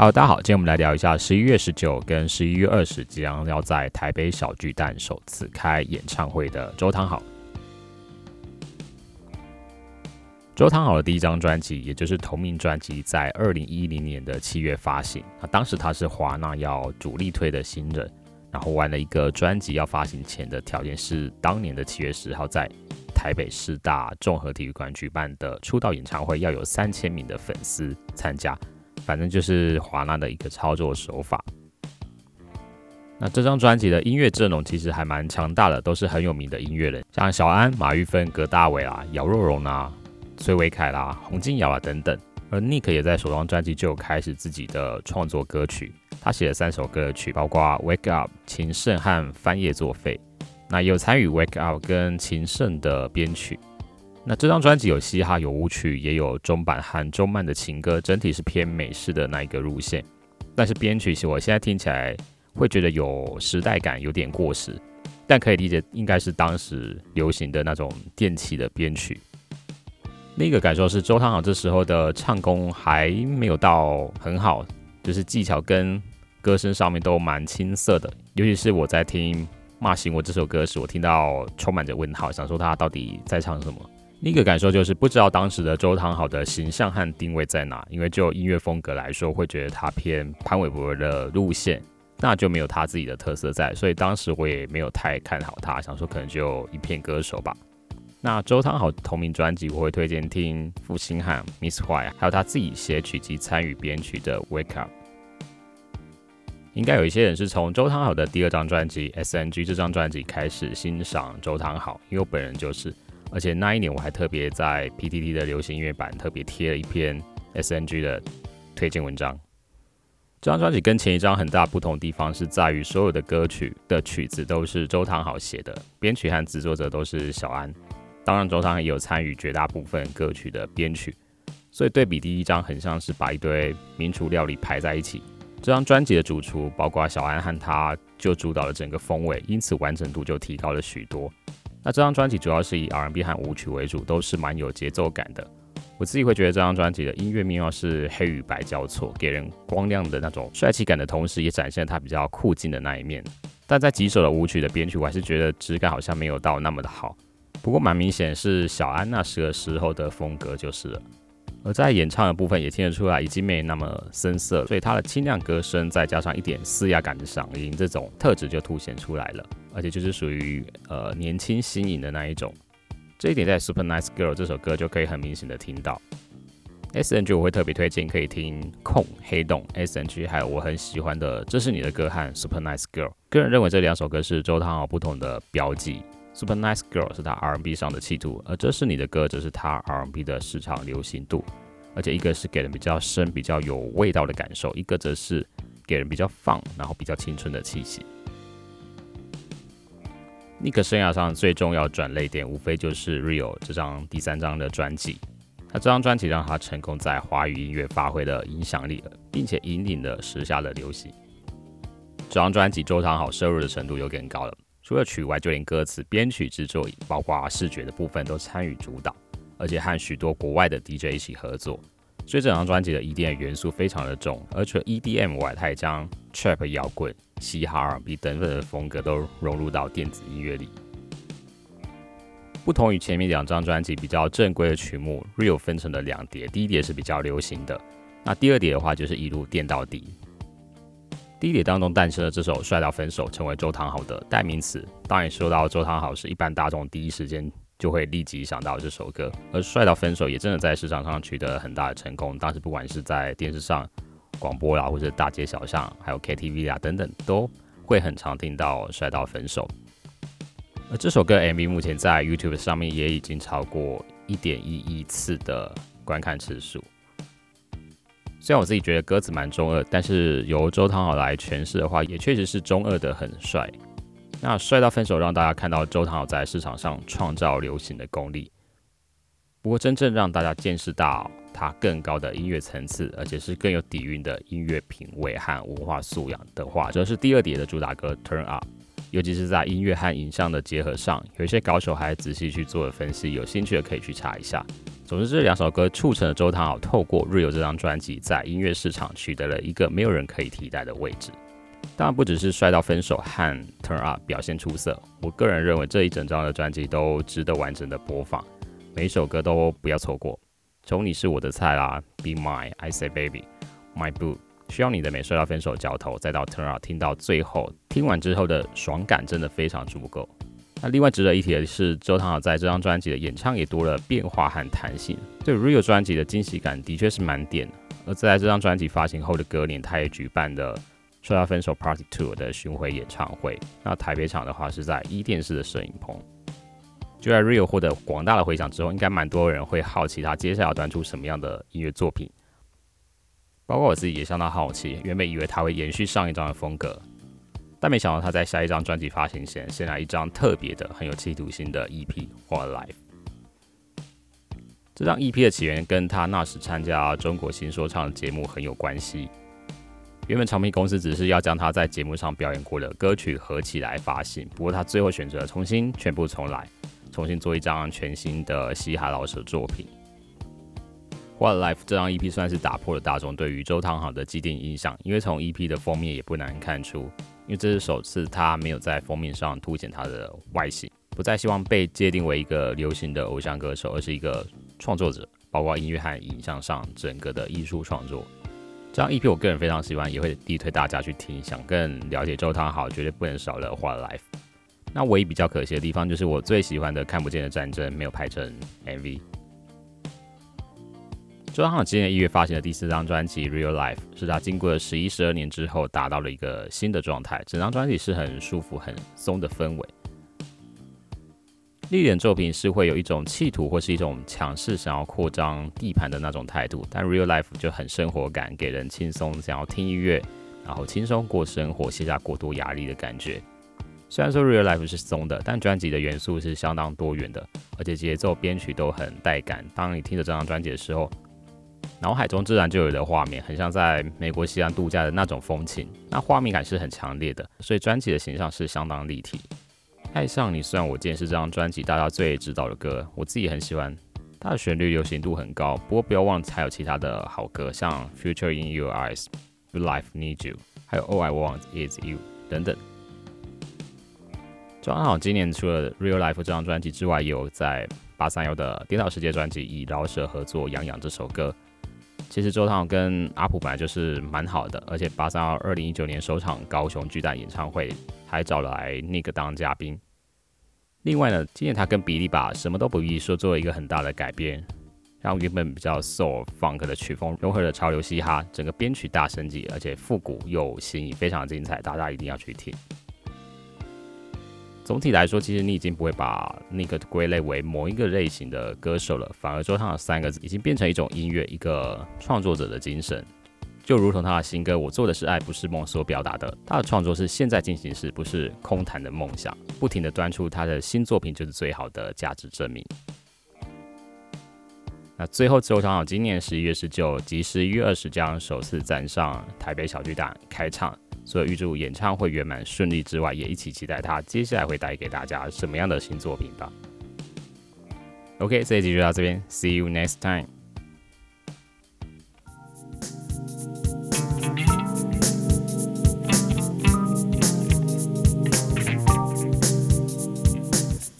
好大家好，今天我们来聊一下十一月十九跟十一月二十即将要在台北小巨蛋首次开演唱会的周汤豪。周汤豪的第一张专辑，也就是同名专辑，在二零一零年的七月发行。那当时他是华纳要主力推的新人，然后玩了一个专辑要发行前的条件是，当年的七月十号在台北市大综合体育馆举办的出道演唱会要有三千名的粉丝参加。反正就是华纳的一个操作手法。那这张专辑的音乐阵容其实还蛮强大的，都是很有名的音乐人，像小安、马玉芬、葛大伟啦、姚若龙啊、崔维凯啦、洪金瑶啊等等。而 Nick 也在首张专辑就开始自己的创作歌曲，他写了三首歌曲，包括《Wake Up》、《情圣》和《翻页作废》。那有参与《Wake Up》跟《情圣》的编曲。那这张专辑有嘻哈，有舞曲，也有中版和中慢的情歌，整体是偏美式的那一个路线。但是编曲，我现在听起来会觉得有时代感，有点过时。但可以理解，应该是当时流行的那种电器的编曲。另一个感受是，周汤豪这时候的唱功还没有到很好，就是技巧跟歌声上面都蛮青涩的。尤其是我在听《骂醒我》这首歌时，我听到充满着问号，想说他到底在唱什么。另一个感受就是不知道当时的周汤豪的形象和定位在哪，因为就音乐风格来说，会觉得他偏潘玮柏的路线，那就没有他自己的特色在，所以当时我也没有太看好他，想说可能就一片歌手吧。那周汤豪同名专辑，我会推荐听《负心汉》、《Miss White》，还有他自己写曲及参与编曲的《Wake Up》。应该有一些人是从周汤豪的第二张专辑《SNG》这张专辑开始欣赏周汤豪，因为我本人就是。而且那一年我还特别在 PTT 的流行音乐版特别贴了一篇 SNG 的推荐文章。这张专辑跟前一张很大不同地方是在于所有的歌曲的曲子都是周汤豪写的，编曲和制作者都是小安。当然周汤也有参与绝大部分歌曲的编曲，所以对比第一张很像是把一堆名厨料理排在一起。这张专辑的主厨包括小安和他就主导了整个风味，因此完整度就提高了许多。那这张专辑主要是以 R&B 和舞曲为主，都是蛮有节奏感的。我自己会觉得这张专辑的音乐面貌是黑与白交错，给人光亮的那种帅气感的同时，也展现了他比较酷劲的那一面。但在几首的舞曲的编曲，我还是觉得质感好像没有到那么的好。不过蛮明显是小安那时的时候的风格就是了。而在演唱的部分也听得出来，已经没那么深色，所以他的清亮歌声再加上一点嘶哑感的嗓音，这种特质就凸显出来了。而且就是属于呃年轻新颖的那一种，这一点在《Super Nice Girl》这首歌就可以很明显的听到。S N G 我会特别推荐可以听《空黑洞》S N G，还有我很喜欢的《这是你的歌》和《Super Nice Girl》。个人认为这两首歌是周汤豪不同的标记，《Super Nice Girl》是他 R&B 上的气度，而《这是你的歌》则是他 R&B 的市场流行度。而且一个是给人比较深、比较有味道的感受，一个则是给人比较放，然后比较青春的气息。尼克生涯上最重要转泪点，无非就是《Real》这张第三张的专辑。那这张专辑让他成功在华语音乐发挥了影响力，并且引领了时下的流行。这张专辑周汤好摄入的程度有点高了，除了曲外，就连歌词、编曲、制作，包括视觉的部分都参与主导，而且和许多国外的 DJ 一起合作。所以这张专辑的 EDM 元素非常的重，而除了 EDM 外，他也将 Trap 摇滚、嘻哈、R&B 等等的风格都融入到电子音乐里。不同于前面两张专辑比较正规的曲目，Real 分成了两碟，第一碟是比较流行的，那第二碟的话就是一路电到底。第一碟当中诞生了这首《帅到分手》，成为周汤豪的代名词。当然说到周汤豪，是一般大众第一时间。就会立即想到这首歌，而帅到分手也真的在市场上取得了很大的成功。当时不管是在电视上广播啦，或者大街小巷，还有 KTV 啊等等，都会很常听到帅到分手。而这首歌 MV 目前在 YouTube 上面也已经超过一点一亿次的观看次数。虽然我自己觉得歌词蛮中二，但是由周汤豪来诠释的话，也确实是中二的很帅。那帅到分手，让大家看到周汤豪在市场上创造流行的功力。不过，真正让大家见识到他更高的音乐层次，而且是更有底蕴的音乐品味和文化素养的话，则是第二碟的主打歌《Turn Up》。尤其是在音乐和影像的结合上，有一些高手还仔细去做了分析，有兴趣的可以去查一下。总之，这两首歌促成了周汤豪透过《Real》这张专辑，在音乐市场取得了一个没有人可以替代的位置。当然，不只是帅到分手和《Turn Up》表现出色，我个人认为这一整张的专辑都值得完整的播放，每一首歌都不要错过。从《你是我的菜》啦，《Be Mine》，《I Say Baby》，《My Boo》，需要你的美帅到分手交头，再到《Turn Up》，听到最后，听完之后的爽感真的非常足够。那另外值得一提的是，周汤豪在这张专辑的演唱也多了变化和弹性。对 Real 专辑的惊喜感的确是蛮点。而在这张专辑发行后的隔年，他也举办了《说到分手 Party Two》的巡回演唱会。那台北场的话是在伊甸式的摄影棚。就在 Real 获得广大的回响之后，应该蛮多人会好奇他接下来要端出什么样的音乐作品。包括我自己也相当好奇，原本以为他会延续上一张的风格。但没想到他在下一张专辑发行前，先来一张特别的、很有企图心的 EP《What Life》。这张 EP 的起源跟他那时参加中国新说唱节目很有关系。原本唱片公司只是要将他在节目上表演过的歌曲合起来发行，不过他最后选择重新全部重来，重新做一张全新的嘻哈老舍作品。《What Life》这张 EP 算是打破了大众对于周汤豪的既定印象，因为从 EP 的封面也不难看出。因为这是首次他没有在封面上凸显他的外形，不再希望被界定为一个流行的偶像歌手，而是一个创作者，包括音乐和影像上整个的艺术创作。这张 EP 我个人非常喜欢，也会力推大家去听。想更了解周汤豪，绝对不能少了《What Life》。那唯一比较可惜的地方，就是我最喜欢的《看不见的战争》没有拍成 MV。周汤豪今年一月发行的第四张专辑《Real Life》是他经过了十一、十二年之后达到了一个新的状态。整张专辑是很舒服、很松的氛围。历典作品是会有一种企图或是一种强势想要扩张地盘的那种态度，但《Real Life》就很生活感，给人轻松想要听音乐，然后轻松过生活、卸下过多压力的感觉。虽然说《Real Life》是松的，但专辑的元素是相当多元的，而且节奏、编曲都很带感。当你听着这张专辑的时候，脑海中自然就有的画面，很像在美国西岸度假的那种风情，那画面感是很强烈的，所以专辑的形象是相当立体。爱上你虽然我见是这张专辑大家最知道的歌，我自己很喜欢，它的旋律流行度很高。不过不要忘了还有其他的好歌，像 Future in Your Eyes、Life Need You，还有 All I Want Is You 等等。刚好今年除了 Real Life 这张专辑之外，也有在八三幺的颠倒世界专辑以饶舌合作《养养》这首歌。其实周汤跟阿普本来就是蛮好的，而且八三二二零一九年首场高雄巨蛋演唱会还找来 ni 当嘉宾。另外呢，今年他跟比利把什么都不易说做了一个很大的改变，让原本比较 soul funk 的曲风融合了潮流嘻哈，整个编曲大升级，而且复古又新颖，非常精彩，大家一定要去听。总体来说，其实你已经不会把那个归类为某一个类型的歌手了，反而周汤的三个字已经变成一种音乐，一个创作者的精神，就如同他的新歌《我做的是爱不是梦》所表达的，他的创作是现在进行时，不是空谈的梦想，不停的端出他的新作品就是最好的价值证明。那最后，周汤好今年十一月十九及十一月二十将首次站上台北小巨蛋开唱。所以预祝演唱会圆满顺利之外，也一起期待他接下来会带给大家什么样的新作品吧。OK，这一集就到这边，See you next time。